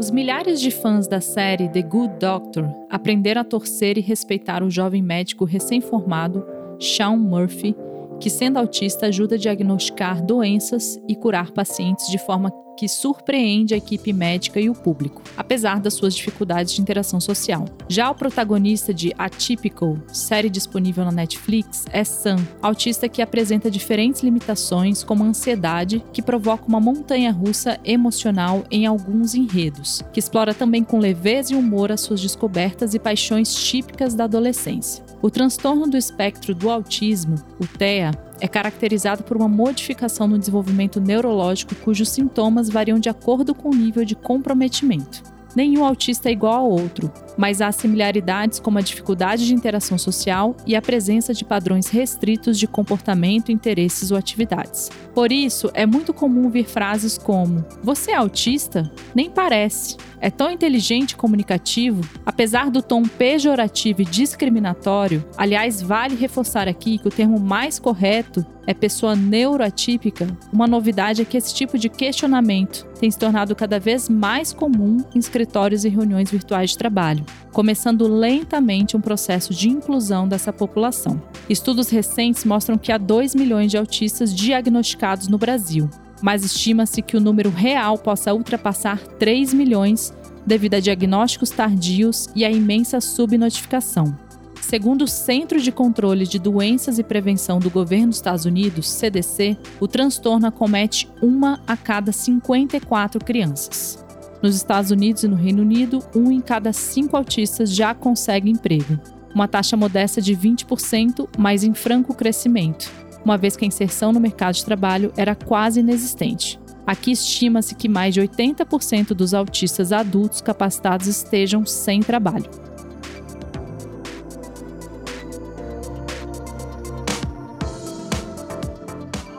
Os milhares de fãs da série The Good Doctor aprenderam a torcer e respeitar o jovem médico recém-formado Sean Murphy, que, sendo autista, ajuda a diagnosticar doenças e curar pacientes de forma que surpreende a equipe médica e o público, apesar das suas dificuldades de interação social. Já o protagonista de Atypical, série disponível na Netflix, é Sam, autista que apresenta diferentes limitações, como ansiedade, que provoca uma montanha russa emocional em alguns enredos, que explora também com leveza e humor as suas descobertas e paixões típicas da adolescência. O transtorno do espectro do autismo, o TEA, é caracterizado por uma modificação no desenvolvimento neurológico cujos sintomas variam de acordo com o nível de comprometimento. Nenhum autista é igual ao outro, mas há similaridades como a dificuldade de interação social e a presença de padrões restritos de comportamento, interesses ou atividades. Por isso, é muito comum ouvir frases como: Você é autista? Nem parece. É tão inteligente e comunicativo, apesar do tom pejorativo e discriminatório. Aliás, vale reforçar aqui que o termo mais correto é pessoa neuroatípica. Uma novidade é que esse tipo de questionamento tem se tornado cada vez mais comum em escritórios e reuniões virtuais de trabalho, começando lentamente um processo de inclusão dessa população. Estudos recentes mostram que há 2 milhões de autistas diagnosticados no Brasil, mas estima-se que o número real possa ultrapassar 3 milhões devido a diagnósticos tardios e à imensa subnotificação. Segundo o Centro de Controle de Doenças e Prevenção do Governo dos Estados Unidos, CDC, o transtorno acomete uma a cada 54 crianças. Nos Estados Unidos e no Reino Unido, um em cada cinco autistas já consegue emprego, uma taxa modesta de 20%, mas em franco crescimento, uma vez que a inserção no mercado de trabalho era quase inexistente. Aqui estima-se que mais de 80% dos autistas adultos capacitados estejam sem trabalho.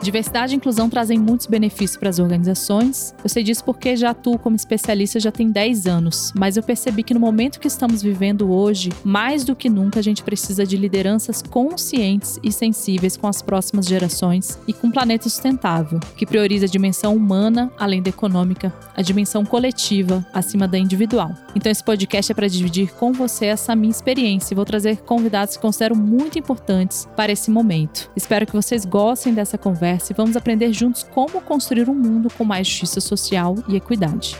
Diversidade e inclusão trazem muitos benefícios para as organizações. Eu sei disso porque já atuo como especialista já tem 10 anos, mas eu percebi que no momento que estamos vivendo hoje, mais do que nunca a gente precisa de lideranças conscientes e sensíveis com as próximas gerações e com um planeta sustentável, que prioriza a dimensão humana além da econômica, a dimensão coletiva acima da individual. Então esse podcast é para dividir com você essa minha experiência e vou trazer convidados que considero muito importantes para esse momento. Espero que vocês gostem dessa conversa conversa e vamos aprender juntos como construir um mundo com mais justiça social e equidade.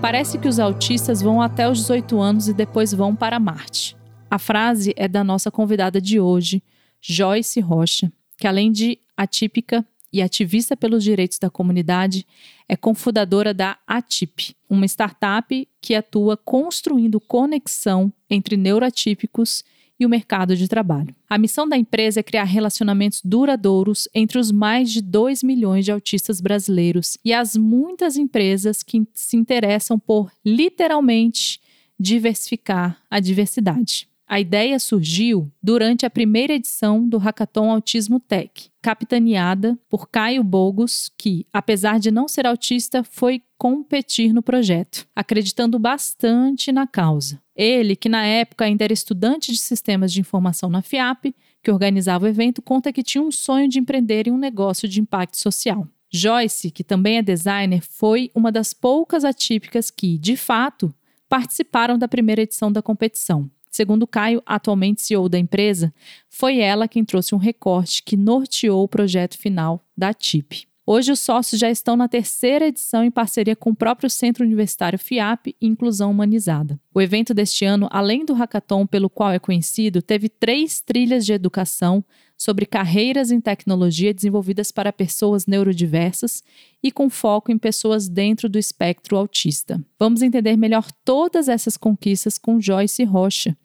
Parece que os autistas vão até os 18 anos e depois vão para Marte. A frase é da nossa convidada de hoje, Joyce Rocha, que além de atípica e ativista pelos direitos da comunidade, é cofundadora da ATIP, uma startup que atua construindo conexão entre neuroatípicos e o mercado de trabalho. A missão da empresa é criar relacionamentos duradouros entre os mais de 2 milhões de autistas brasileiros e as muitas empresas que se interessam por literalmente diversificar a diversidade. A ideia surgiu durante a primeira edição do Hackathon Autismo Tech, capitaneada por Caio Bogos, que, apesar de não ser autista, foi competir no projeto, acreditando bastante na causa. Ele, que na época ainda era estudante de sistemas de informação na FIAP, que organizava o evento, conta que tinha um sonho de empreender em um negócio de impacto social. Joyce, que também é designer, foi uma das poucas atípicas que, de fato, participaram da primeira edição da competição. Segundo Caio, atualmente CEO da empresa, foi ela quem trouxe um recorte que norteou o projeto final da TIP. Hoje, os sócios já estão na terceira edição em parceria com o próprio Centro Universitário FIAP Inclusão Humanizada. O evento deste ano, além do hackathon pelo qual é conhecido, teve três trilhas de educação sobre carreiras em tecnologia desenvolvidas para pessoas neurodiversas e com foco em pessoas dentro do espectro autista. Vamos entender melhor todas essas conquistas com Joyce Rocha,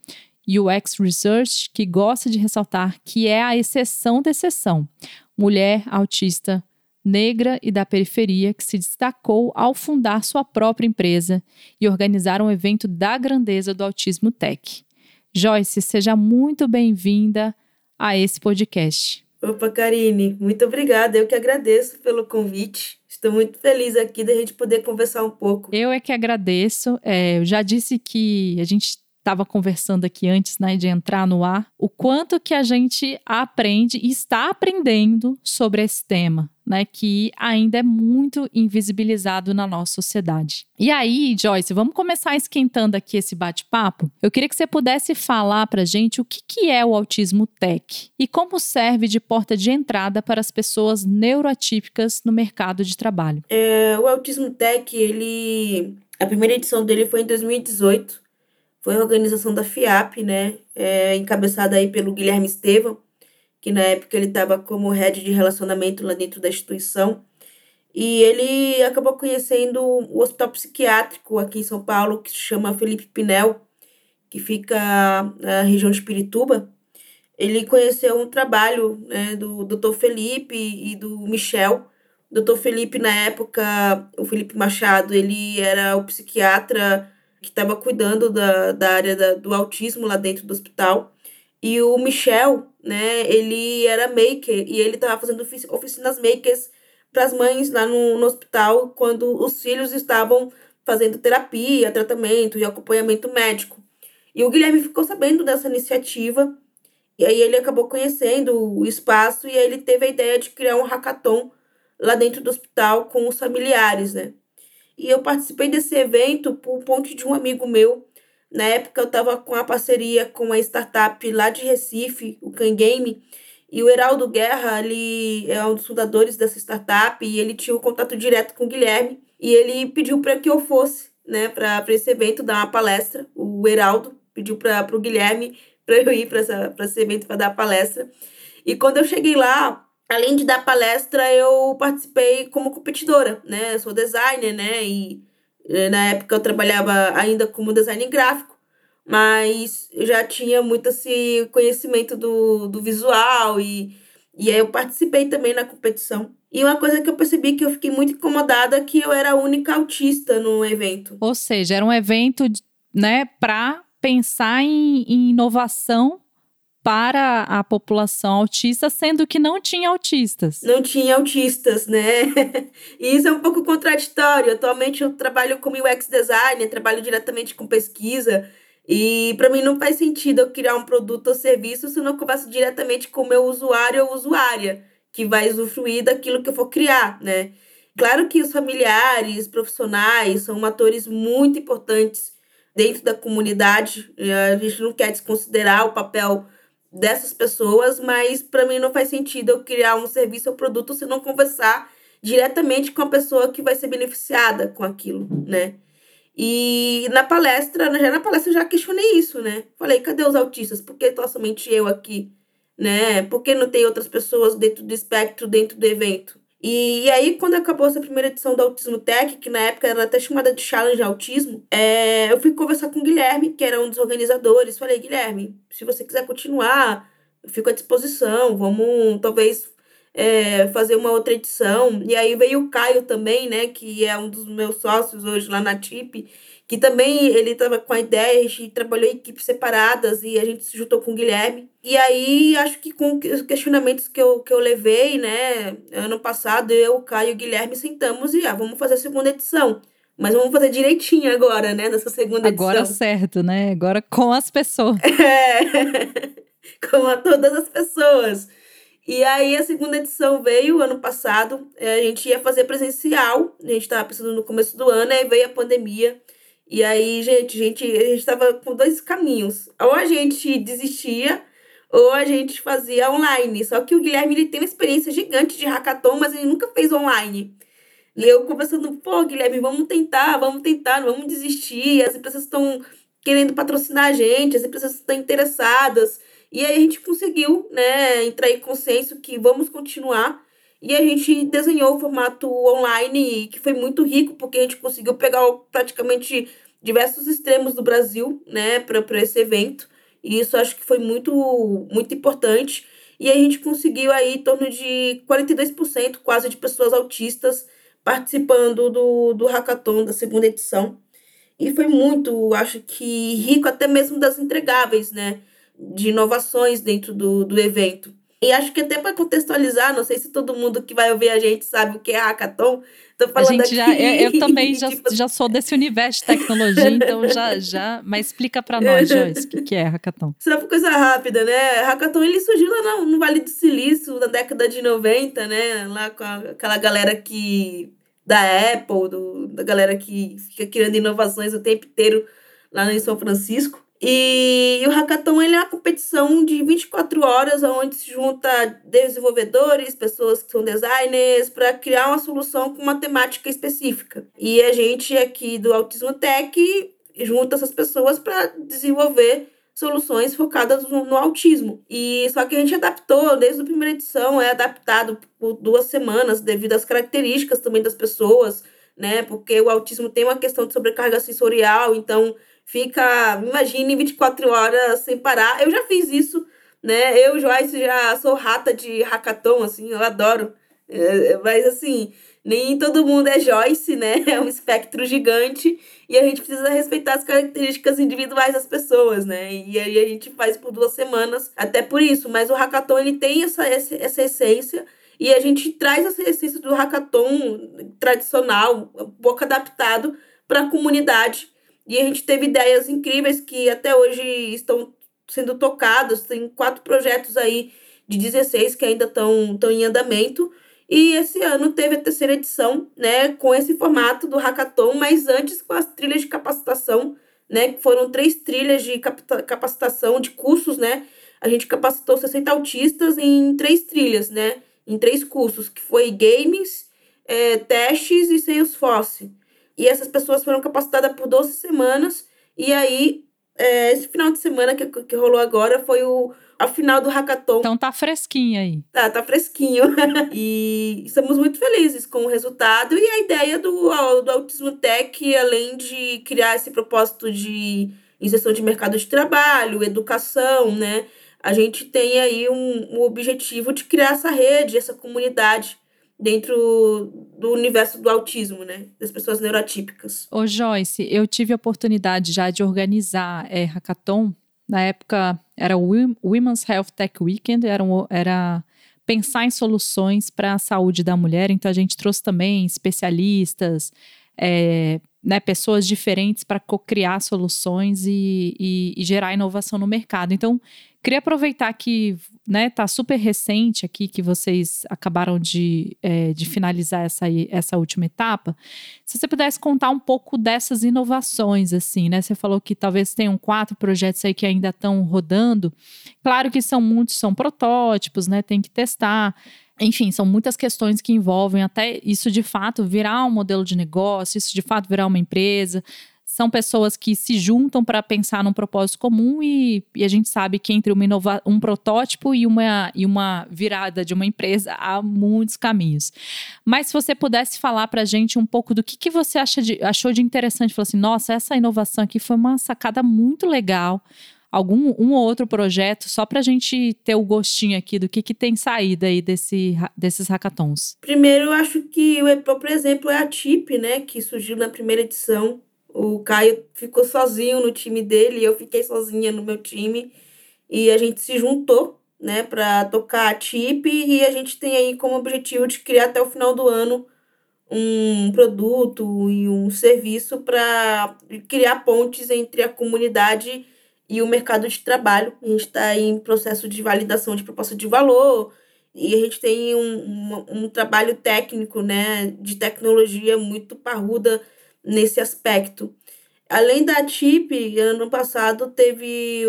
UX Research, que gosta de ressaltar que é a exceção da exceção. Mulher autista negra e da periferia que se destacou ao fundar sua própria empresa e organizar um evento da grandeza do Autismo Tech. Joyce, seja muito bem-vinda a esse podcast. Opa, Karine, muito obrigada. Eu que agradeço pelo convite. Estou muito feliz aqui da gente poder conversar um pouco. Eu é que agradeço. É, eu já disse que a gente estava conversando aqui antes né, de entrar no ar, o quanto que a gente aprende e está aprendendo sobre esse tema né, que ainda é muito invisibilizado na nossa sociedade. E aí, Joyce, vamos começar esquentando aqui esse bate-papo? Eu queria que você pudesse falar para gente o que, que é o autismo tech e como serve de porta de entrada para as pessoas neuroatípicas no mercado de trabalho. É, o autismo tech, ele, a primeira edição dele foi em 2018, foi a organização da FIAP, né, é, encabeçada aí pelo Guilherme Estevam, que na época ele estava como head de relacionamento lá dentro da instituição. E ele acabou conhecendo o hospital psiquiátrico aqui em São Paulo, que se chama Felipe Pinel, que fica na região de Pirituba. Ele conheceu um trabalho né, do Dr. Felipe e do Michel. O Dr. Felipe, na época, o Felipe Machado, ele era o psiquiatra que estava cuidando da, da área da, do autismo lá dentro do hospital. E o Michel, né, ele era maker e ele estava fazendo oficinas makers para as mães lá no, no hospital quando os filhos estavam fazendo terapia, tratamento e acompanhamento médico. E o Guilherme ficou sabendo dessa iniciativa e aí ele acabou conhecendo o espaço e aí ele teve a ideia de criar um hackathon lá dentro do hospital com os familiares, né? E eu participei desse evento por ponto de um amigo meu na época eu estava com a parceria com uma startup lá de Recife, o Can Game, e o Heraldo Guerra, ele é um dos fundadores dessa startup e ele tinha um contato direto com o Guilherme e ele pediu para que eu fosse, né, para esse evento dar uma palestra. O Heraldo pediu para o Guilherme para eu ir para esse evento para dar palestra. E quando eu cheguei lá, além de dar palestra, eu participei como competidora, né? Eu sou designer, né? E na época eu trabalhava ainda como design gráfico, mas eu já tinha muito esse conhecimento do, do visual e, e aí eu participei também na competição. E uma coisa que eu percebi que eu fiquei muito incomodada é que eu era a única autista no evento. Ou seja, era um evento, né, para pensar em, em inovação para a população autista, sendo que não tinha autistas. Não tinha autistas, né? e isso é um pouco contraditório. Atualmente eu trabalho como UX designer, trabalho diretamente com pesquisa, e para mim não faz sentido eu criar um produto ou serviço se eu não converso diretamente com o meu usuário ou usuária, que vai usufruir daquilo que eu for criar, né? Claro que os familiares, profissionais são atores muito importantes dentro da comunidade. A gente não quer desconsiderar o papel dessas pessoas, mas para mim não faz sentido eu criar um serviço ou produto se não conversar diretamente com a pessoa que vai ser beneficiada com aquilo, né? E na palestra, já na palestra eu já questionei isso, né? Falei, cadê os autistas? Por que somente eu aqui? Né? Por que não tem outras pessoas dentro do espectro, dentro do evento? E, e, aí, quando acabou essa primeira edição do Autismo Tech, que na época era até chamada de Challenge Autismo, é, eu fui conversar com o Guilherme, que era um dos organizadores. Falei, Guilherme, se você quiser continuar, eu fico à disposição, vamos talvez é, fazer uma outra edição. E aí veio o Caio também, né, que é um dos meus sócios hoje lá na TIP, que também ele estava com a ideia, a gente trabalhou em equipes separadas e a gente se juntou com o Guilherme. E aí, acho que com os questionamentos que eu, que eu levei, né, ano passado, eu, o Caio e o Guilherme sentamos e, ah, vamos fazer a segunda edição. Mas vamos fazer direitinho agora, né, nessa segunda agora edição. Agora certo, né? Agora com as pessoas. É, com a todas as pessoas. E aí a segunda edição veio ano passado, é, a gente ia fazer presencial, a gente estava pensando no começo do ano, aí veio a pandemia. E aí, gente, gente, a gente tava com dois caminhos. Ou a gente desistia, ou a gente fazia online. Só que o Guilherme ele tem uma experiência gigante de hackathon, mas ele nunca fez online. E eu conversando, pô, Guilherme, vamos tentar, vamos tentar, não vamos desistir. As empresas estão querendo patrocinar a gente, as empresas estão interessadas. E aí a gente conseguiu, né, entrar em consenso que vamos continuar. E a gente desenhou o formato online, que foi muito rico, porque a gente conseguiu pegar praticamente diversos extremos do Brasil, né, para esse evento. E isso acho que foi muito, muito importante. E a gente conseguiu aí em torno de 42% quase de pessoas autistas participando do, do hackathon da segunda edição. E foi muito, acho que rico até mesmo das entregáveis, né? De inovações dentro do, do evento. E acho que até para contextualizar, não sei se todo mundo que vai ouvir a gente sabe o que é hackathon. Tô falando a gente aqui, já, eu, eu também já, tipo... já sou desse universo de tecnologia, então já, já. Mas explica para nós, Joyce, o que, que é hackathon. Só uma coisa rápida, né? Hackathon ele surgiu lá no, no Vale do Silício, na década de 90, né? Lá com a, aquela galera que. da Apple, do, da galera que fica criando inovações o tempo inteiro lá em São Francisco. E, o Hackathon ele é uma competição de 24 horas, onde se junta desenvolvedores, pessoas que são designers, para criar uma solução com uma temática específica. E a gente aqui do Autismo Tech junta essas pessoas para desenvolver soluções focadas no, no, autismo. E só que a gente adaptou desde a primeira edição, é adaptado por duas semanas devido às características também das pessoas, né? Porque o autismo tem uma questão de sobrecarga sensorial, então fica, imagine, 24 horas sem parar. Eu já fiz isso, né? Eu, Joyce, já sou rata de hackathon, assim, eu adoro. É, mas, assim, nem todo mundo é Joyce, né? É um espectro gigante e a gente precisa respeitar as características individuais das pessoas, né? E aí a gente faz por duas semanas, até por isso. Mas o hackathon, ele tem essa, essa, essência e a gente traz essa essência do hackathon tradicional, um pouco adaptado para a comunidade e a gente teve ideias incríveis que até hoje estão sendo tocadas. Tem quatro projetos aí de 16 que ainda estão, em andamento. E esse ano teve a terceira edição, né, com esse formato do hackathon, mas antes com as trilhas de capacitação, né, que foram três trilhas de capacitação de cursos, né? A gente capacitou 60 autistas em três trilhas, né, em três cursos, que foi games, é, testes e Salesforce. E essas pessoas foram capacitadas por 12 semanas. E aí, é, esse final de semana que, que rolou agora foi o, a final do hackathon. Então tá fresquinho aí. Tá, tá fresquinho. e estamos muito felizes com o resultado e a ideia do, do Autismo Tech, além de criar esse propósito de inserção de mercado de trabalho, educação, né? A gente tem aí um, um objetivo de criar essa rede, essa comunidade dentro do universo do autismo, né? Das pessoas neurotípicas. Ô Joyce, eu tive a oportunidade já de organizar é, hackathon. Na época era o Women's Health Tech Weekend, era, um, era pensar em soluções para a saúde da mulher. Então a gente trouxe também especialistas, é, né, pessoas diferentes para co-criar soluções e, e, e, gerar inovação no mercado. Então, queria aproveitar que né, tá super recente aqui, que vocês acabaram de, é, de finalizar essa, essa última etapa. Se você pudesse contar um pouco dessas inovações, assim, né? Você falou que talvez tenham quatro projetos aí que ainda estão rodando. Claro que são muitos, são protótipos, né? Tem que testar. Enfim, são muitas questões que envolvem até isso de fato virar um modelo de negócio, isso de fato virar uma empresa. São pessoas que se juntam para pensar num propósito comum e, e, a gente sabe que entre inova um protótipo e uma, e uma virada de uma empresa há muitos caminhos. Mas se você pudesse falar para a gente um pouco do que, que você acha de, achou de interessante, falou assim, nossa, essa inovação aqui foi uma sacada muito legal algum um ou outro projeto só para a gente ter o gostinho aqui do que, que tem saído aí desse, desses hackathons? Primeiro, eu acho que o próprio exemplo é a TIP, né, que surgiu na primeira edição. O Caio ficou sozinho no time dele, eu fiquei sozinha no meu time e a gente se juntou, né, para tocar a TIP e a gente tem aí como objetivo de criar até o final do ano um produto e um serviço para criar pontes entre a comunidade e o mercado de trabalho. A gente está em processo de validação de proposta de valor e a gente tem um, um, um trabalho técnico, né, de tecnologia muito parruda nesse aspecto. Além da TIP, ano passado teve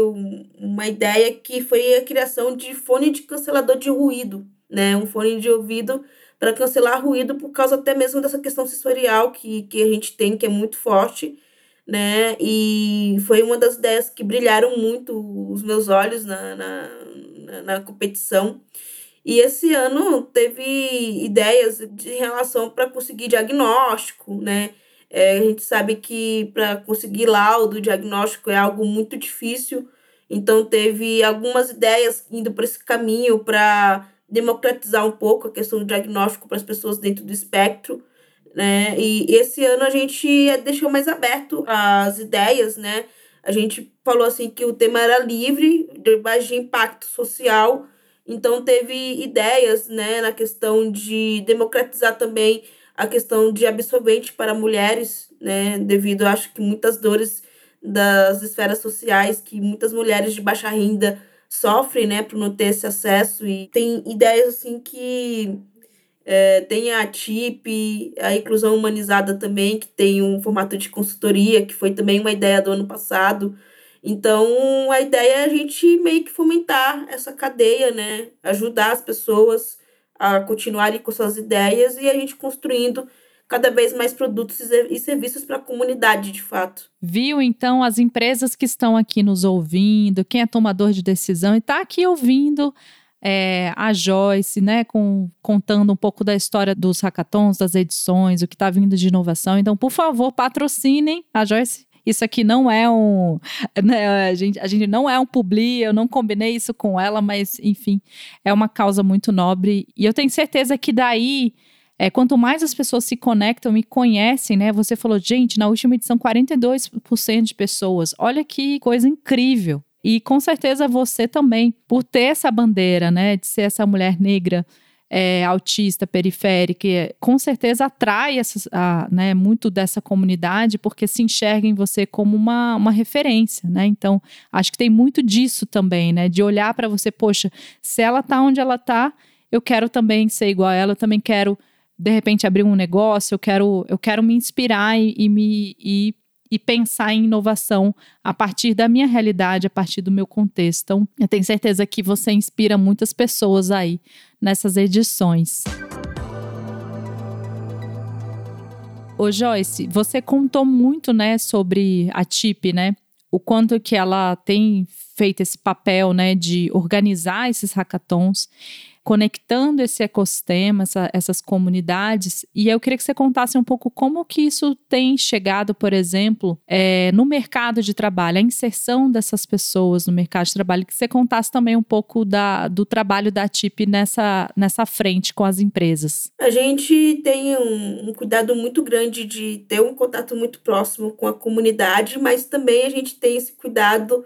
uma ideia que foi a criação de fone de cancelador de ruído, né? Um fone de ouvido para cancelar ruído por causa até mesmo dessa questão sensorial que, que a gente tem, que é muito forte né? E foi uma das ideias que brilharam muito os meus olhos na, na, na, competição. E esse ano teve ideias de relação para conseguir diagnóstico, né? É, a gente sabe que para conseguir laudo diagnóstico é algo muito difícil, então teve algumas ideias indo para esse caminho para democratizar um pouco a questão do diagnóstico para as pessoas dentro do espectro né? E esse ano a gente deixou mais aberto as ideias, né? A gente falou assim que o tema era livre, de impacto social. Então teve ideias, né, na questão de democratizar também a questão de absorvente para mulheres, né, devido acho que muitas dores das esferas sociais que muitas mulheres de baixa renda sofrem, né, por não ter esse acesso e tem ideias assim que é, tem a TIP, a inclusão humanizada também, que tem um formato de consultoria, que foi também uma ideia do ano passado. Então, a ideia é a gente meio que fomentar essa cadeia, né? Ajudar as pessoas a continuarem com suas ideias e a gente construindo cada vez mais produtos e serviços para a comunidade, de fato. Viu, então, as empresas que estão aqui nos ouvindo, quem é tomador de decisão e está aqui ouvindo é, a Joyce, né, com, contando um pouco da história dos hackathons, das edições, o que está vindo de inovação. Então, por favor, patrocinem a Joyce. Isso aqui não é um. Né, a, gente, a gente não é um publi, eu não combinei isso com ela, mas, enfim, é uma causa muito nobre. E eu tenho certeza que daí. É, quanto mais as pessoas se conectam e conhecem, né? Você falou, gente, na última edição, 42% de pessoas. Olha que coisa incrível. E com certeza você também, por ter essa bandeira, né, de ser essa mulher negra é, autista, periférica, com certeza atrai essa, a, né, muito dessa comunidade, porque se enxerga em você como uma, uma referência, né? Então, acho que tem muito disso também, né? De olhar para você, poxa, se ela tá onde ela tá, eu quero também ser igual a ela, eu também quero, de repente, abrir um negócio, eu quero, eu quero me inspirar e, e me e e pensar em inovação a partir da minha realidade, a partir do meu contexto. Então, eu tenho certeza que você inspira muitas pessoas aí nessas edições. Ô Joyce, você contou muito, né, sobre a TIP, né? O quanto que ela tem feito esse papel, né, de organizar esses hackathons conectando esse ecossistema, essa, essas comunidades. E eu queria que você contasse um pouco como que isso tem chegado, por exemplo, é, no mercado de trabalho, a inserção dessas pessoas no mercado de trabalho, que você contasse também um pouco da, do trabalho da TIP nessa, nessa frente com as empresas. A gente tem um, um cuidado muito grande de ter um contato muito próximo com a comunidade, mas também a gente tem esse cuidado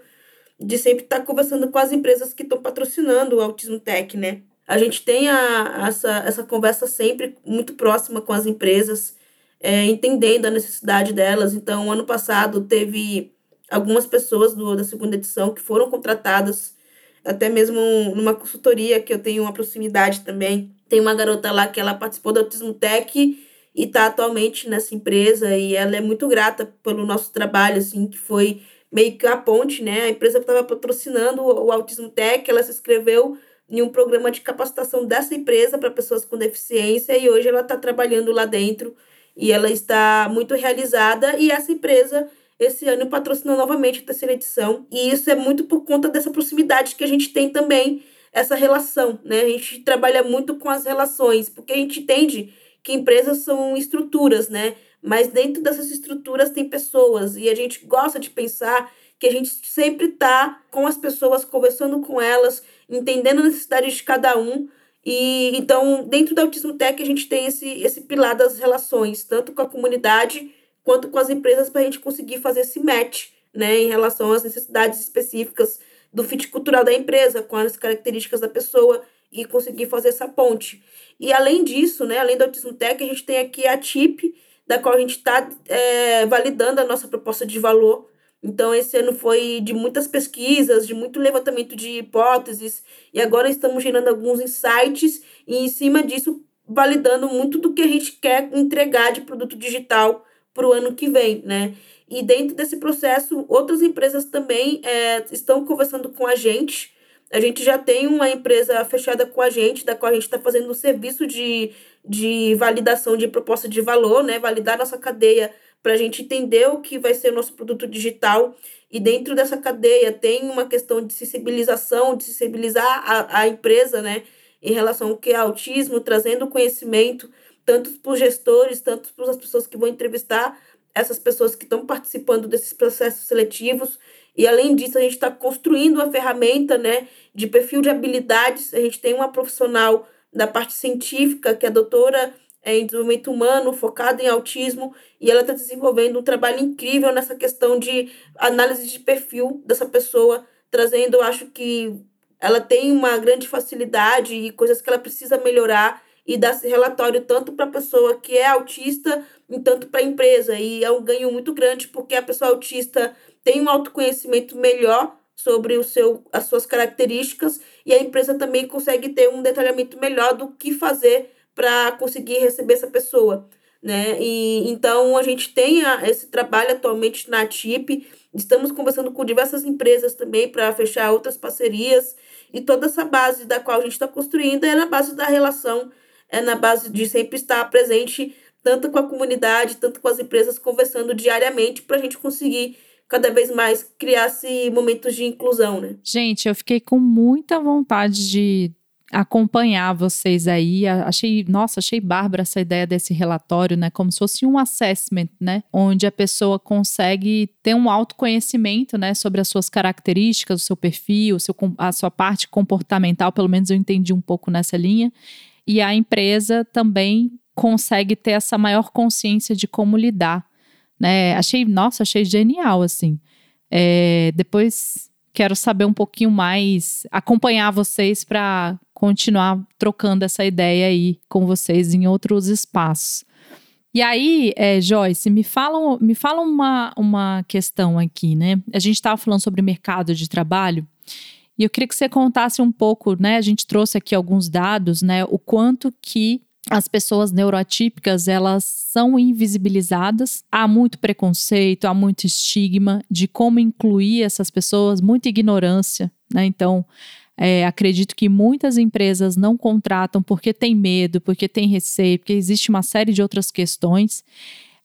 de sempre estar conversando com as empresas que estão patrocinando o Autismo Tech, né? A gente tem a, essa, essa conversa sempre muito próxima com as empresas, é, entendendo a necessidade delas. Então, ano passado teve algumas pessoas do, da segunda edição que foram contratadas, até mesmo numa consultoria que eu tenho uma proximidade também. Tem uma garota lá que ela participou do Autismo Tech e está atualmente nessa empresa e ela é muito grata pelo nosso trabalho, assim, que foi meio que a ponte, né? A empresa estava patrocinando o Autismo Tech, ela se inscreveu em um programa de capacitação dessa empresa para pessoas com deficiência e hoje ela está trabalhando lá dentro e ela está muito realizada e essa empresa esse ano patrocinou novamente a terceira edição e isso é muito por conta dessa proximidade que a gente tem também essa relação, né? A gente trabalha muito com as relações, porque a gente entende que empresas são estruturas, né? Mas dentro dessas estruturas tem pessoas e a gente gosta de pensar que a gente sempre está com as pessoas, conversando com elas, entendendo a necessidade de cada um. E então, dentro da Autismo Tech, a gente tem esse, esse pilar das relações, tanto com a comunidade quanto com as empresas, para a gente conseguir fazer esse match né, em relação às necessidades específicas do fit cultural da empresa, com as características da pessoa e conseguir fazer essa ponte. E além disso, né, além do Autismo Tech, a gente tem aqui a TIP, da qual a gente está é, validando a nossa proposta de valor então, esse ano foi de muitas pesquisas, de muito levantamento de hipóteses, e agora estamos gerando alguns insights e, em cima disso, validando muito do que a gente quer entregar de produto digital para o ano que vem, né? E dentro desse processo, outras empresas também é, estão conversando com a gente. A gente já tem uma empresa fechada com a gente, da qual a gente está fazendo um serviço de, de validação de proposta de valor, né? Validar nossa cadeia para a gente entender o que vai ser o nosso produto digital. E dentro dessa cadeia tem uma questão de sensibilização, de sensibilizar a, a empresa, né, em relação ao que é autismo, trazendo conhecimento, tanto para os gestores, tanto para as pessoas que vão entrevistar essas pessoas que estão participando desses processos seletivos. E além disso, a gente está construindo uma ferramenta né, de perfil de habilidades. A gente tem uma profissional da parte científica, que é doutora é, em desenvolvimento humano, focada em autismo, e ela está desenvolvendo um trabalho incrível nessa questão de análise de perfil dessa pessoa, trazendo, acho que ela tem uma grande facilidade e coisas que ela precisa melhorar e dar esse relatório tanto para a pessoa que é autista, tanto para a empresa. E é um ganho muito grande porque a pessoa autista tem um autoconhecimento melhor sobre o seu, as suas características e a empresa também consegue ter um detalhamento melhor do que fazer para conseguir receber essa pessoa. Né? E então a gente tem a, esse trabalho atualmente na TIP, estamos conversando com diversas empresas também para fechar outras parcerias, e toda essa base da qual a gente está construindo é na base da relação, é na base de sempre estar presente tanto com a comunidade, tanto com as empresas, conversando diariamente para a gente conseguir cada vez mais criar-se momentos de inclusão, né? Gente, eu fiquei com muita vontade de acompanhar vocês aí. Achei, nossa, achei bárbara essa ideia desse relatório, né? Como se fosse um assessment, né? Onde a pessoa consegue ter um autoconhecimento, né? Sobre as suas características, o seu perfil, o seu, a sua parte comportamental, pelo menos eu entendi um pouco nessa linha. E a empresa também consegue ter essa maior consciência de como lidar, né? Achei, nossa, achei genial, assim. É, depois quero saber um pouquinho mais, acompanhar vocês para continuar trocando essa ideia aí com vocês em outros espaços. E aí, é, Joyce, me fala, me fala uma, uma questão aqui, né? A gente estava falando sobre mercado de trabalho e eu queria que você contasse um pouco, né? A gente trouxe aqui alguns dados, né? O quanto que as pessoas neuroatípicas elas são invisibilizadas. Há muito preconceito, há muito estigma de como incluir essas pessoas, muita ignorância, né? Então, é, acredito que muitas empresas não contratam porque tem medo, porque tem receio, porque existe uma série de outras questões.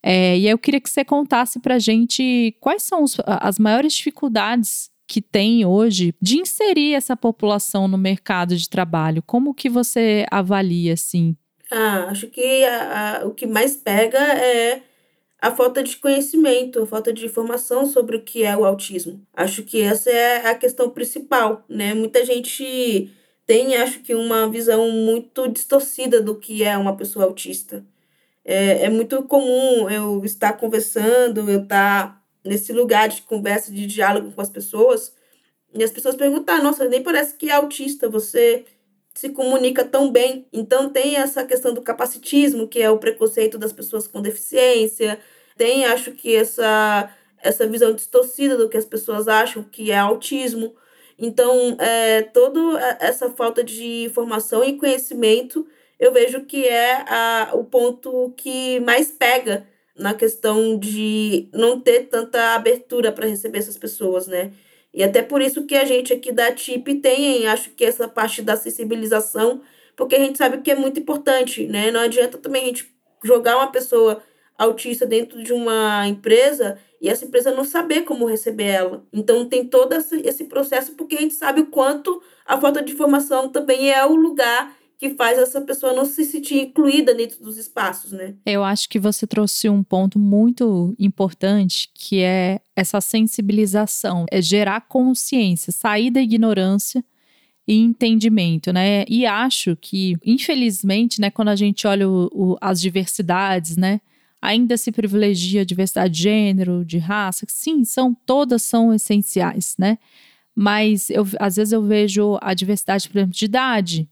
É, e eu queria que você contasse para gente quais são os, as maiores dificuldades que tem hoje de inserir essa população no mercado de trabalho. Como que você avalia, assim? Ah, acho que a, a, o que mais pega é a falta de conhecimento, a falta de informação sobre o que é o autismo. Acho que essa é a questão principal, né? Muita gente tem, acho que, uma visão muito distorcida do que é uma pessoa autista. É, é muito comum eu estar conversando, eu estar nesse lugar de conversa, de diálogo com as pessoas, e as pessoas perguntam: nossa, nem parece que é autista, você se comunica tão bem. Então tem essa questão do capacitismo, que é o preconceito das pessoas com deficiência. Tem, acho que essa essa visão distorcida do que as pessoas acham que é autismo. Então, é, toda essa falta de informação e conhecimento, eu vejo que é a, o ponto que mais pega na questão de não ter tanta abertura para receber essas pessoas, né? E até por isso que a gente aqui da TIP tem, acho que essa parte da sensibilização, porque a gente sabe que é muito importante, né? Não adianta também a gente jogar uma pessoa autista dentro de uma empresa e essa empresa não saber como receber ela. Então tem todo esse processo porque a gente sabe o quanto a falta de informação também é o lugar que faz essa pessoa não se sentir incluída dentro dos espaços, né? Eu acho que você trouxe um ponto muito importante, que é essa sensibilização, é gerar consciência, sair da ignorância e entendimento, né? E acho que, infelizmente, né, quando a gente olha o, o, as diversidades, né, ainda se privilegia a diversidade de gênero, de raça, sim, são todas são essenciais, né? Mas eu, às vezes eu vejo a diversidade, por exemplo, de idade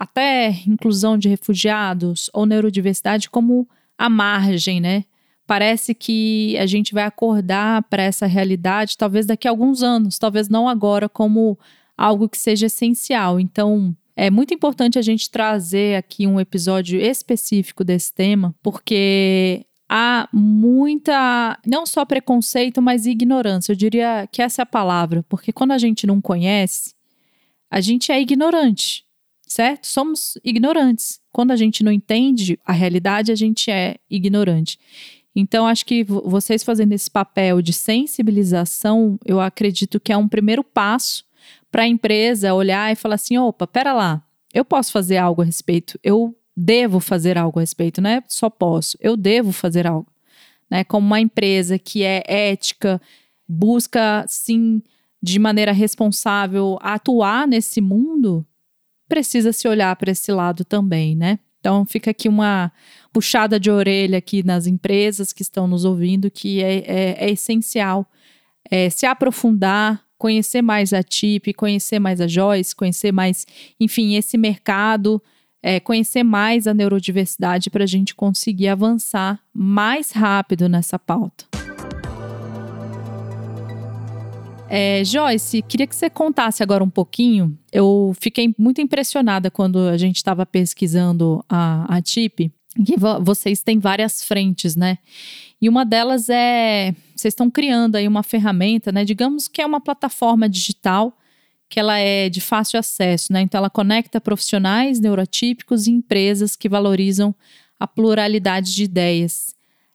até inclusão de refugiados ou neurodiversidade como a margem, né? Parece que a gente vai acordar para essa realidade talvez daqui a alguns anos, talvez não agora como algo que seja essencial. Então, é muito importante a gente trazer aqui um episódio específico desse tema, porque há muita, não só preconceito, mas ignorância. Eu diria que essa é a palavra, porque quando a gente não conhece, a gente é ignorante certo? Somos ignorantes. Quando a gente não entende a realidade, a gente é ignorante. Então, acho que vocês fazendo esse papel de sensibilização, eu acredito que é um primeiro passo para a empresa olhar e falar assim: opa, pera lá, eu posso fazer algo a respeito, eu devo fazer algo a respeito, não é só posso, eu devo fazer algo. Né? Como uma empresa que é ética, busca, sim, de maneira responsável atuar nesse mundo, precisa se olhar para esse lado também, né? Então fica aqui uma puxada de orelha aqui nas empresas que estão nos ouvindo que é, é, é essencial é, se aprofundar conhecer mais a TIP, conhecer mais a Joyce, conhecer mais, enfim, esse mercado, é, conhecer mais a neurodiversidade para a gente conseguir avançar mais rápido nessa pauta. É, Joyce, queria que você contasse agora um pouquinho. Eu fiquei muito impressionada quando a gente estava pesquisando a, a TIP, que vocês têm várias frentes, né? E uma delas é, vocês estão criando aí uma ferramenta, né? Digamos que é uma plataforma digital que ela é de fácil acesso, né? Então ela conecta profissionais neurotípicos e empresas que valorizam a pluralidade de ideias.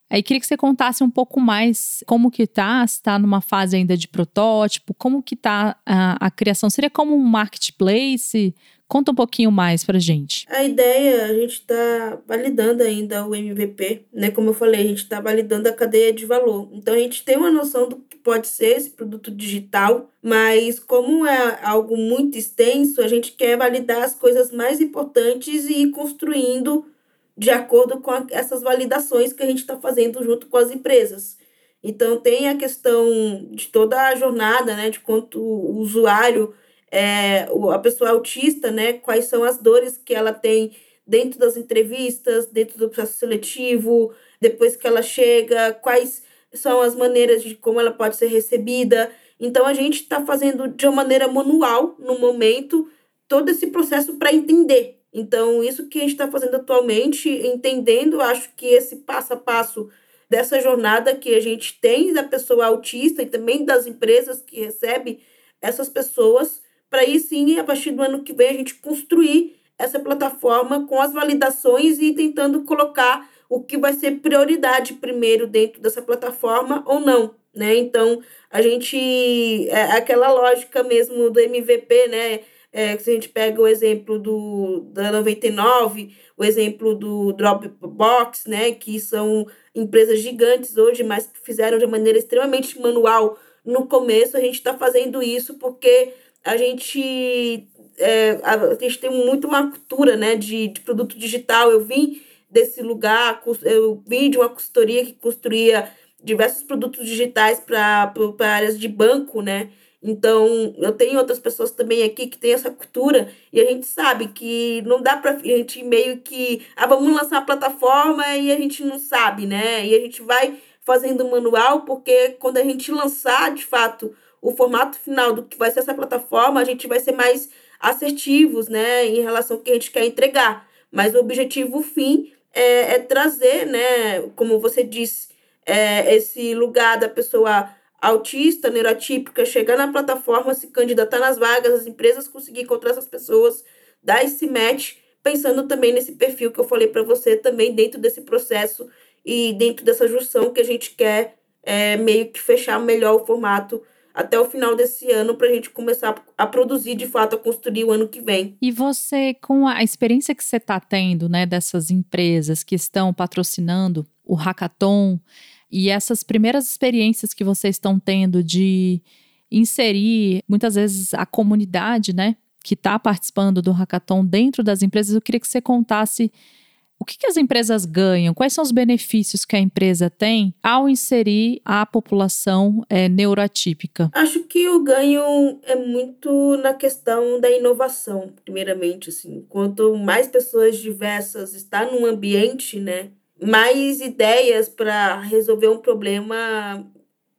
Aí queria que você contasse um pouco mais como que tá, se está numa fase ainda de protótipo, como que tá a, a criação. Seria como um marketplace? Conta um pouquinho mais pra gente. A ideia, a gente está validando ainda o MVP, né? Como eu falei, a gente está validando a cadeia de valor. Então a gente tem uma noção do que pode ser esse produto digital, mas como é algo muito extenso, a gente quer validar as coisas mais importantes e ir construindo de acordo com a, essas validações que a gente está fazendo junto com as empresas. Então, tem a questão de toda a jornada, né, de quanto o usuário, é, a pessoa autista, né, quais são as dores que ela tem dentro das entrevistas, dentro do processo seletivo, depois que ela chega, quais são as maneiras de como ela pode ser recebida. Então, a gente está fazendo de uma maneira manual, no momento, todo esse processo para entender então, isso que a gente está fazendo atualmente, entendendo, acho que esse passo a passo dessa jornada que a gente tem da pessoa autista e também das empresas que recebem essas pessoas, para aí sim, a partir do ano que vem, a gente construir essa plataforma com as validações e tentando colocar o que vai ser prioridade primeiro dentro dessa plataforma ou não, né? Então, a gente é aquela lógica mesmo do MVP, né? É, se a gente pega o exemplo do, da 99, o exemplo do Dropbox, né, que são empresas gigantes hoje, mas que fizeram de maneira extremamente manual no começo, a gente está fazendo isso porque a gente, é, a, gente tem muito uma cultura né, de, de produto digital. Eu vim desse lugar, eu vim de uma consultoria que construía diversos produtos digitais para áreas de banco, né? Então, eu tenho outras pessoas também aqui que têm essa cultura e a gente sabe que não dá para a gente meio que, ah, vamos lançar a plataforma e a gente não sabe, né? E a gente vai fazendo manual, porque quando a gente lançar, de fato, o formato final do que vai ser essa plataforma, a gente vai ser mais assertivos, né, em relação ao que a gente quer entregar. Mas o objetivo fim é, é trazer, né, como você disse, é, esse lugar da pessoa autista, neurotípica, chegar na plataforma, se candidatar nas vagas, as empresas conseguir encontrar essas pessoas, dar esse match, pensando também nesse perfil que eu falei para você, também dentro desse processo e dentro dessa junção que a gente quer é, meio que fechar melhor o formato até o final desse ano para a gente começar a produzir de fato, a construir o ano que vem. E você, com a experiência que você está tendo, né, dessas empresas que estão patrocinando o hackathon, e essas primeiras experiências que vocês estão tendo de inserir muitas vezes a comunidade, né, que está participando do hackathon dentro das empresas, eu queria que você contasse o que, que, as empresas ganham? Quais são os benefícios que a empresa tem ao inserir a população é, neuroatípica? Acho que o ganho é muito na questão da inovação, primeiramente. Assim. Quanto mais pessoas diversas estão num ambiente, né, mais ideias para resolver um problema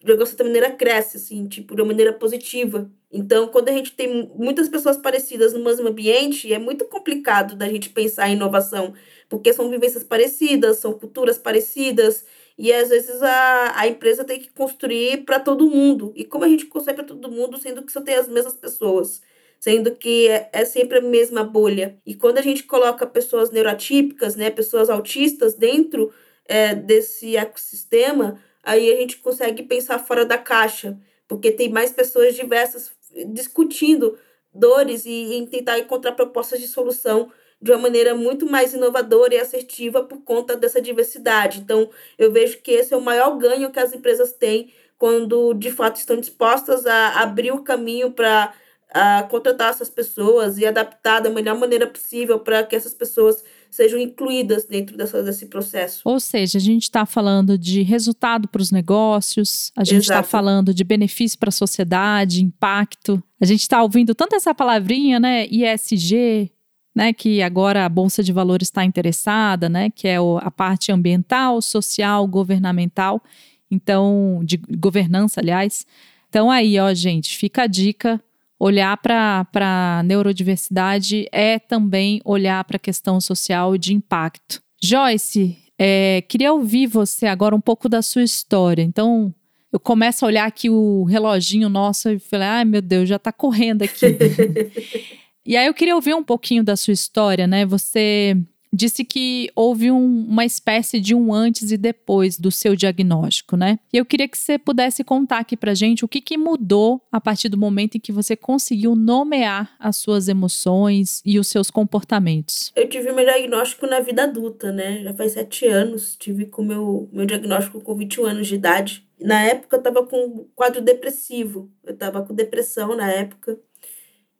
de uma certa maneira cresce, assim, tipo, de uma maneira positiva. Então, quando a gente tem muitas pessoas parecidas no mesmo ambiente, é muito complicado da gente pensar em inovação, porque são vivências parecidas, são culturas parecidas, e às vezes a, a empresa tem que construir para todo mundo. E como a gente constrói para todo mundo, sendo que só tem as mesmas pessoas? Sendo que é, é sempre a mesma bolha. E quando a gente coloca pessoas neurotípicas, né, pessoas autistas dentro é, desse ecossistema, aí a gente consegue pensar fora da caixa, porque tem mais pessoas diversas discutindo dores e, e tentar encontrar propostas de solução de uma maneira muito mais inovadora e assertiva por conta dessa diversidade. Então, eu vejo que esse é o maior ganho que as empresas têm quando de fato estão dispostas a abrir o caminho para a contratar essas pessoas e adaptar da melhor maneira possível para que essas pessoas sejam incluídas dentro dessa, desse processo. Ou seja, a gente está falando de resultado para os negócios, a gente está falando de benefício para a sociedade, impacto. A gente está ouvindo tanto essa palavrinha, né? ISG, né, que agora a Bolsa de Valores está interessada, né, que é a parte ambiental, social, governamental, então, de governança, aliás. Então, aí, ó, gente, fica a dica. Olhar para a neurodiversidade é também olhar para a questão social de impacto. Joyce, é, queria ouvir você agora um pouco da sua história. Então, eu começo a olhar aqui o reloginho nosso e falei, ai meu Deus, já está correndo aqui. E aí eu queria ouvir um pouquinho da sua história, né? Você disse que houve um, uma espécie de um antes e depois do seu diagnóstico, né? E eu queria que você pudesse contar aqui pra gente o que, que mudou a partir do momento em que você conseguiu nomear as suas emoções e os seus comportamentos. Eu tive meu diagnóstico na vida adulta, né? Já faz sete anos. Tive com meu meu diagnóstico com 21 anos de idade. Na época eu tava com quadro depressivo. Eu tava com depressão na época.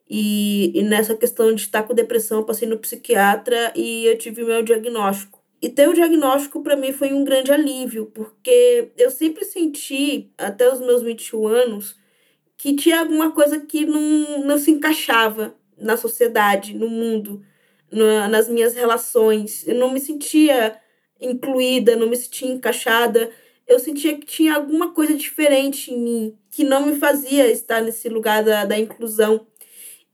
E, e nessa questão de estar com depressão, eu passei no psiquiatra e eu tive meu diagnóstico. E ter o diagnóstico para mim foi um grande alívio, porque eu sempre senti, até os meus 21 anos, que tinha alguma coisa que não, não se encaixava na sociedade, no mundo, na, nas minhas relações. Eu não me sentia incluída, não me sentia encaixada. Eu sentia que tinha alguma coisa diferente em mim, que não me fazia estar nesse lugar da, da inclusão.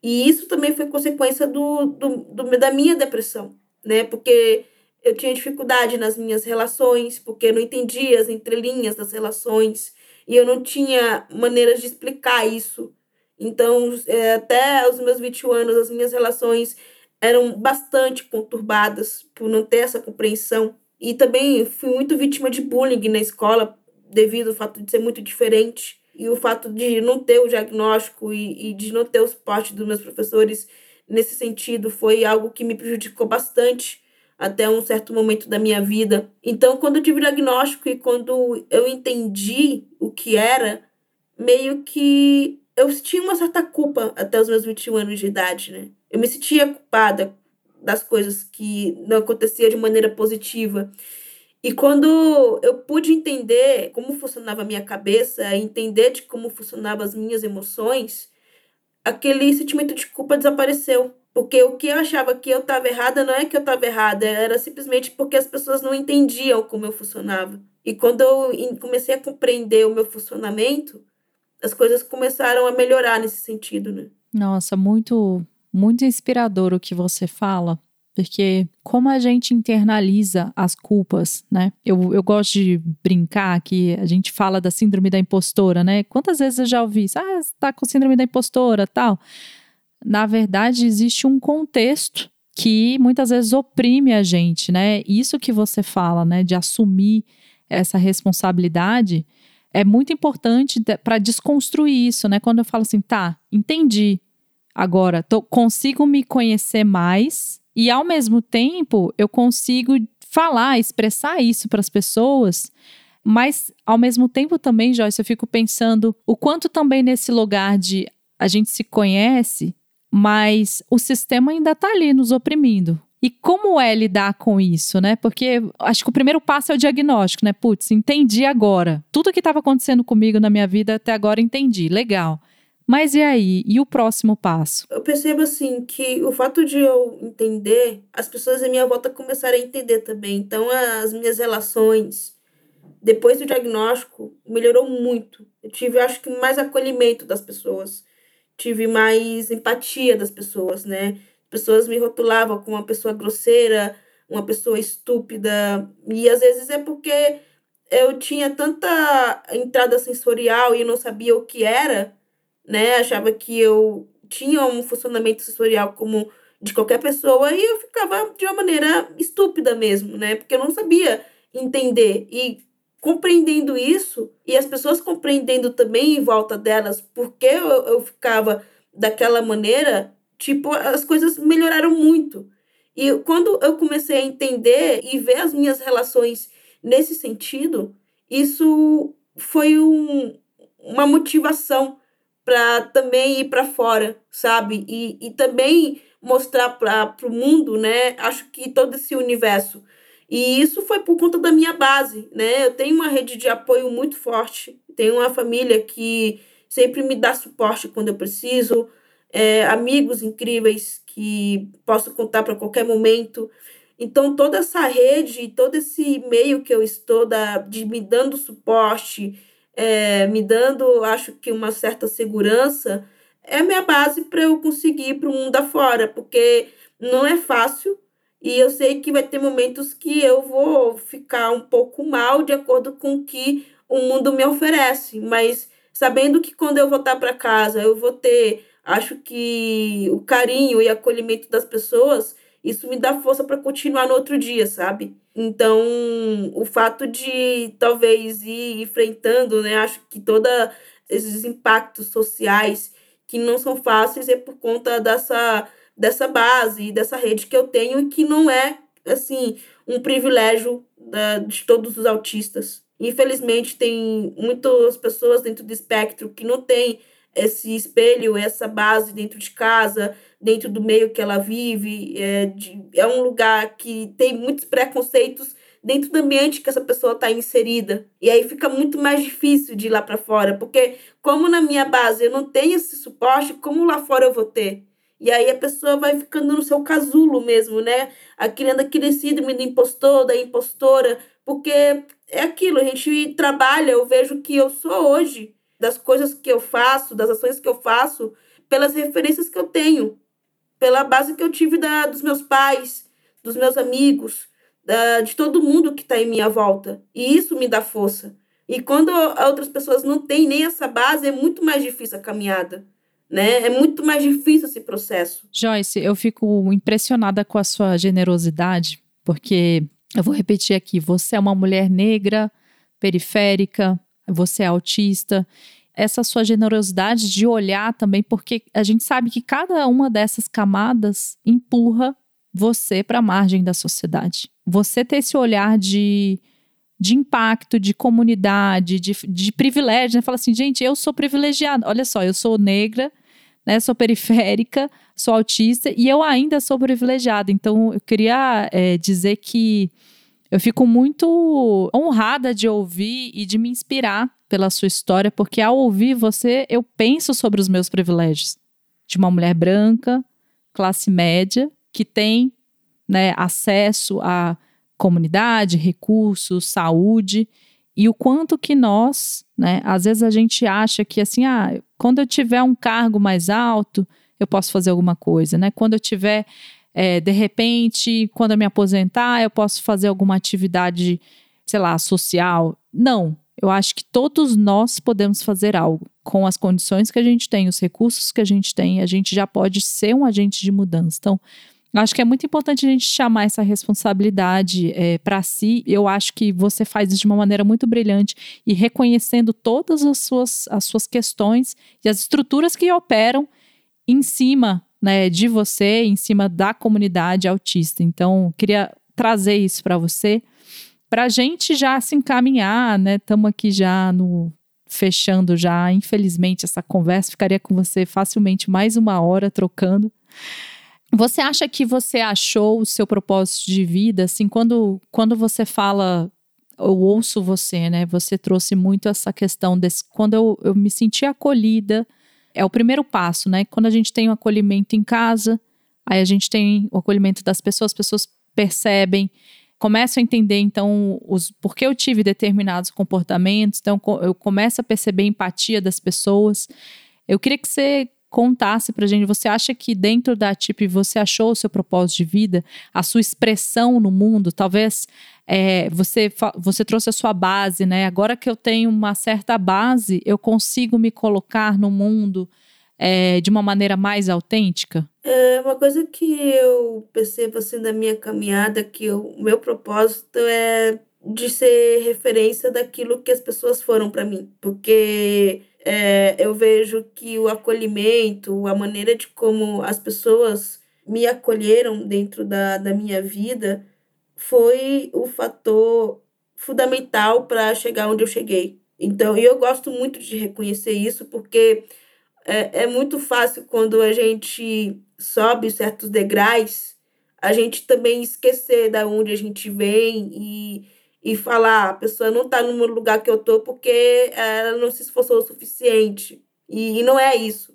E isso também foi consequência do, do, do, da minha depressão, né? Porque eu tinha dificuldade nas minhas relações, porque eu não entendia as entrelinhas das relações e eu não tinha maneiras de explicar isso. Então, é, até os meus 21 anos, as minhas relações eram bastante conturbadas por não ter essa compreensão. E também fui muito vítima de bullying na escola, devido ao fato de ser muito diferente. E o fato de não ter o diagnóstico e, e de não ter o suporte dos meus professores nesse sentido foi algo que me prejudicou bastante até um certo momento da minha vida. Então, quando eu tive o diagnóstico e quando eu entendi o que era, meio que eu tinha uma certa culpa até os meus 21 anos de idade, né? Eu me sentia culpada das coisas que não aconteciam de maneira positiva. E quando eu pude entender como funcionava a minha cabeça, entender de como funcionavam as minhas emoções, aquele sentimento de culpa desapareceu. Porque o que eu achava que eu estava errada não é que eu estava errada, era simplesmente porque as pessoas não entendiam como eu funcionava. E quando eu comecei a compreender o meu funcionamento, as coisas começaram a melhorar nesse sentido, né? Nossa, muito muito inspirador o que você fala, porque como a gente internaliza as culpas, né? Eu, eu gosto de brincar que a gente fala da síndrome da impostora, né? Quantas vezes eu já ouvi isso? Ah, você tá com síndrome da impostora, tal. Na verdade, existe um contexto que muitas vezes oprime a gente, né? Isso que você fala, né? De assumir essa responsabilidade é muito importante para desconstruir isso, né? Quando eu falo assim, tá, entendi. Agora, tô, consigo me conhecer mais e ao mesmo tempo, eu consigo falar, expressar isso para as pessoas. Mas, ao mesmo tempo, também, Joyce, eu fico pensando o quanto também nesse lugar de a gente se conhece, mas o sistema ainda está ali nos oprimindo. E como é lidar com isso, né? Porque acho que o primeiro passo é o diagnóstico, né? Putz, entendi agora. Tudo que estava acontecendo comigo na minha vida até agora entendi. Legal. Mas e aí? E o próximo passo? Eu percebo assim que o fato de eu entender, as pessoas à minha volta começaram a entender também. Então as minhas relações depois do diagnóstico melhorou muito. Eu tive, acho que mais acolhimento das pessoas. Tive mais empatia das pessoas, né? Pessoas me rotulavam como uma pessoa grosseira, uma pessoa estúpida, e às vezes é porque eu tinha tanta entrada sensorial e não sabia o que era né? Achava que eu tinha um funcionamento sensorial como de qualquer pessoa e eu ficava de uma maneira estúpida mesmo, né? Porque eu não sabia entender. E compreendendo isso, e as pessoas compreendendo também em volta delas porque eu, eu ficava daquela maneira, tipo, as coisas melhoraram muito. E quando eu comecei a entender e ver as minhas relações nesse sentido, isso foi um, uma motivação para também ir para fora, sabe? E, e também mostrar para o mundo, né? Acho que todo esse universo. E isso foi por conta da minha base, né? Eu tenho uma rede de apoio muito forte, tenho uma família que sempre me dá suporte quando eu preciso, é, amigos incríveis que posso contar para qualquer momento. Então, toda essa rede, todo esse meio que eu estou da, de me dando suporte, é, me dando, acho que, uma certa segurança, é minha base para eu conseguir ir para o mundo afora, porque não é fácil e eu sei que vai ter momentos que eu vou ficar um pouco mal de acordo com o que o mundo me oferece, mas sabendo que quando eu voltar para casa eu vou ter, acho que o carinho e acolhimento das pessoas, isso me dá força para continuar no outro dia, sabe? Então, o fato de talvez ir enfrentando, né, acho que todos esses impactos sociais que não são fáceis é por conta dessa, dessa base, dessa rede que eu tenho e que não é, assim, um privilégio da, de todos os autistas. Infelizmente, tem muitas pessoas dentro do espectro que não têm esse espelho, essa base dentro de casa, dentro do meio que ela vive. É, de, é um lugar que tem muitos preconceitos dentro do ambiente que essa pessoa está inserida. E aí fica muito mais difícil de ir lá para fora, porque como na minha base eu não tenho esse suporte, como lá fora eu vou ter? E aí a pessoa vai ficando no seu casulo mesmo, né? Criando aquele síndrome do impostor, da impostora, porque é aquilo, a gente trabalha, eu vejo que eu sou hoje, das coisas que eu faço, das ações que eu faço, pelas referências que eu tenho, pela base que eu tive da, dos meus pais, dos meus amigos, da, de todo mundo que está em minha volta. E isso me dá força. E quando outras pessoas não têm nem essa base, é muito mais difícil a caminhada. Né? É muito mais difícil esse processo. Joyce, eu fico impressionada com a sua generosidade, porque eu vou repetir aqui: você é uma mulher negra, periférica, você é autista. Essa sua generosidade de olhar também, porque a gente sabe que cada uma dessas camadas empurra você para a margem da sociedade. Você ter esse olhar de, de impacto, de comunidade, de, de privilégio, né? Fala assim, gente, eu sou privilegiada. Olha só, eu sou negra, né? Sou periférica, sou autista e eu ainda sou privilegiada. Então, eu queria é, dizer que eu fico muito honrada de ouvir e de me inspirar pela sua história, porque ao ouvir você, eu penso sobre os meus privilégios de uma mulher branca, classe média, que tem né, acesso à comunidade, recursos, saúde, e o quanto que nós, né, às vezes a gente acha que assim, ah, quando eu tiver um cargo mais alto, eu posso fazer alguma coisa, né? Quando eu tiver, é, de repente, quando eu me aposentar, eu posso fazer alguma atividade, sei lá, social. Não, eu acho que todos nós podemos fazer algo com as condições que a gente tem, os recursos que a gente tem, a gente já pode ser um agente de mudança. Então, Acho que é muito importante a gente chamar essa responsabilidade é, para si. Eu acho que você faz isso de uma maneira muito brilhante e reconhecendo todas as suas, as suas questões e as estruturas que operam em cima né, de você, em cima da comunidade autista. Então, queria trazer isso para você, para a gente já se encaminhar, né? Estamos aqui já no fechando já, infelizmente, essa conversa. Ficaria com você facilmente mais uma hora trocando. Você acha que você achou o seu propósito de vida? Assim, quando, quando você fala, eu ouço você, né? Você trouxe muito essa questão desse. Quando eu, eu me senti acolhida, é o primeiro passo, né? Quando a gente tem o um acolhimento em casa, aí a gente tem o acolhimento das pessoas, as pessoas percebem, começam a entender, então, os, por que eu tive determinados comportamentos, então eu começo a perceber a empatia das pessoas. Eu queria que você contasse pra gente. Você acha que dentro da TIP você achou o seu propósito de vida, a sua expressão no mundo? Talvez é, você, você trouxe a sua base, né? Agora que eu tenho uma certa base, eu consigo me colocar no mundo é, de uma maneira mais autêntica? É uma coisa que eu percebo assim na minha caminhada, que o meu propósito é de ser referência daquilo que as pessoas foram para mim, porque é, eu vejo que o acolhimento, a maneira de como as pessoas me acolheram dentro da, da minha vida, foi o fator fundamental para chegar onde eu cheguei. Então, eu gosto muito de reconhecer isso, porque é, é muito fácil quando a gente sobe certos degraus, a gente também esquecer da onde a gente vem e, e falar, a pessoa não está no lugar que eu tô porque ela não se esforçou o suficiente. E, e não é isso.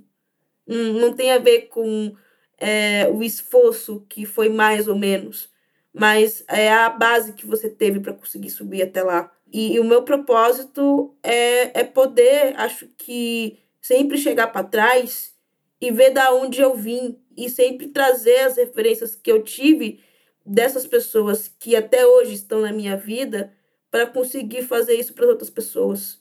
Não, não tem a ver com é, o esforço que foi mais ou menos, mas é a base que você teve para conseguir subir até lá. E, e, o meu propósito é, é poder, acho que, sempre chegar para trás e ver da onde eu vim e sempre trazer as referências que eu tive dessas pessoas que até hoje estão na minha vida para conseguir fazer isso para outras pessoas.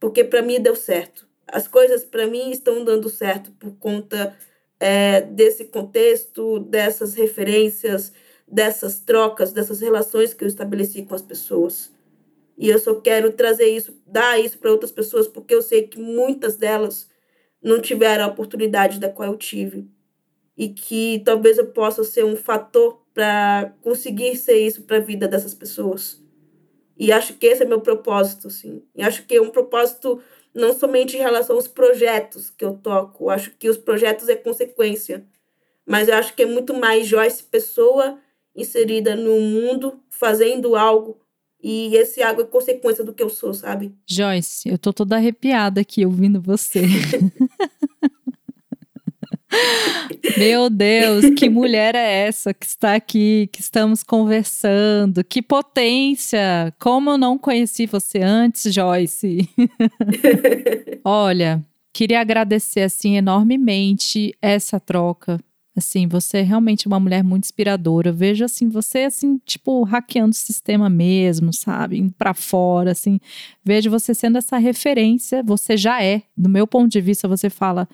Porque para mim deu certo. As coisas para mim estão dando certo por conta é, desse contexto, dessas referências, dessas trocas, dessas relações que eu estabeleci com as pessoas. E eu só quero trazer isso, dar isso para outras pessoas, porque eu sei que muitas delas não tiveram a oportunidade da qual eu tive. E que talvez eu possa ser um fator para conseguir ser isso para a vida dessas pessoas. E acho que esse é meu propósito, assim. E acho que é um propósito não somente em relação aos projetos que eu toco, eu acho que os projetos é consequência, mas eu acho que é muito mais Joyce pessoa inserida no mundo, fazendo algo, e esse algo é consequência do que eu sou, sabe? Joyce, eu tô toda arrepiada aqui ouvindo você. Meu Deus, que mulher é essa que está aqui, que estamos conversando? Que potência! Como eu não conheci você antes, Joyce? Olha, queria agradecer assim enormemente essa troca. Assim, você é realmente uma mulher muito inspiradora. Eu vejo assim você assim, tipo, hackeando o sistema mesmo, sabe? Indo para fora, assim. Vejo você sendo essa referência, você já é. Do meu ponto de vista, você fala,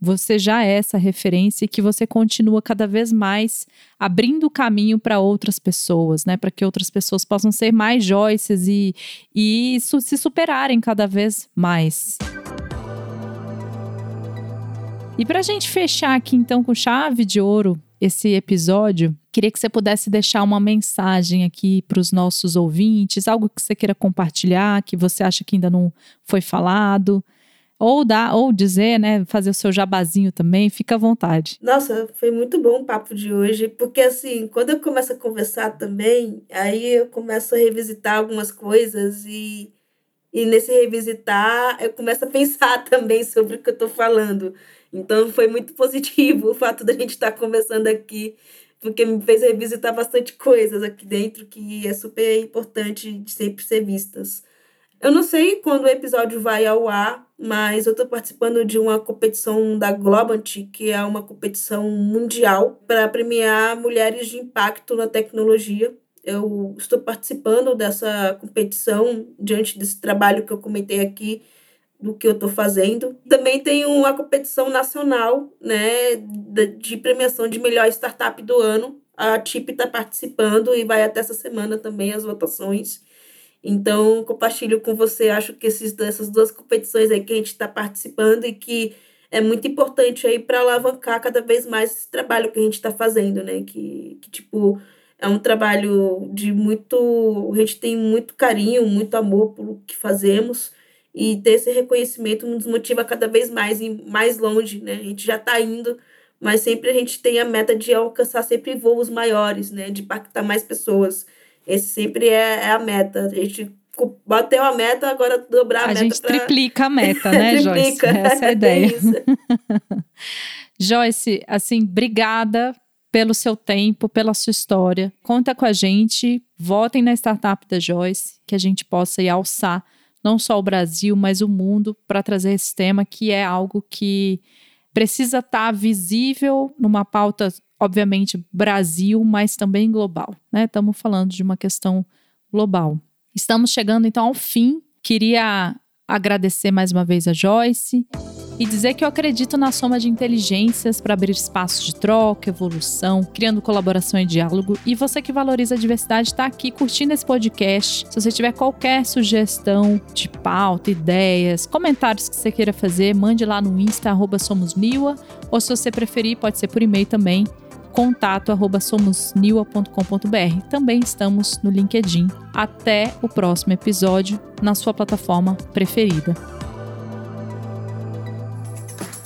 você já é essa referência e que você continua cada vez mais abrindo o caminho para outras pessoas, né? Para que outras pessoas possam ser mais Joyces e, e isso, se superarem cada vez mais. E para a gente fechar aqui então com chave de ouro esse episódio, queria que você pudesse deixar uma mensagem aqui para os nossos ouvintes, algo que você queira compartilhar, que você acha que ainda não foi falado. Ou dar, ou dizer, né, fazer o seu jabazinho também, fica à vontade. Nossa, foi muito bom o papo de hoje, porque assim, quando eu começo a conversar também, aí eu começo a revisitar algumas coisas e, e nesse revisitar eu começo a pensar também sobre o que eu estou falando. Então foi muito positivo o fato da gente estar tá conversando aqui, porque me fez revisitar bastante coisas aqui dentro que é super importante de sempre ser vistas. Eu não sei quando o episódio vai ao ar, mas eu estou participando de uma competição da Globant, que é uma competição mundial para premiar mulheres de impacto na tecnologia. Eu estou participando dessa competição diante desse trabalho que eu comentei aqui do que eu estou fazendo. Também tem uma competição nacional, né, de premiação de melhor startup do ano. A TIP está participando e vai até essa semana também as votações. Então, compartilho com você, acho que esses, essas duas competições aí que a gente está participando e que é muito importante aí para alavancar cada vez mais esse trabalho que a gente está fazendo, né? Que, que, tipo, é um trabalho de muito. A gente tem muito carinho, muito amor pelo que fazemos. E ter esse reconhecimento nos motiva cada vez mais e mais longe, né? A gente já está indo, mas sempre a gente tem a meta de alcançar sempre voos maiores, né? De impactar mais pessoas. Esse sempre é, é a meta. A gente bateu a meta, agora dobrar a, a meta. A gente pra... triplica a meta, né, Joyce? Essa é a ideia. Joyce, assim, obrigada pelo seu tempo, pela sua história. Conta com a gente, votem na startup da Joyce, que a gente possa ir alçar não só o Brasil, mas o mundo para trazer esse tema que é algo que precisa estar tá visível numa pauta obviamente, Brasil, mas também global. Né? Estamos falando de uma questão global. Estamos chegando então ao fim. Queria agradecer mais uma vez a Joyce e dizer que eu acredito na soma de inteligências para abrir espaços de troca, evolução, criando colaboração e diálogo. E você que valoriza a diversidade está aqui curtindo esse podcast. Se você tiver qualquer sugestão de pauta, ideias, comentários que você queira fazer, mande lá no Insta, arroba somosniwa, ou se você preferir, pode ser por e-mail também, contato arroba somosniwa.com.br. Também estamos no LinkedIn. Até o próximo episódio na sua plataforma preferida.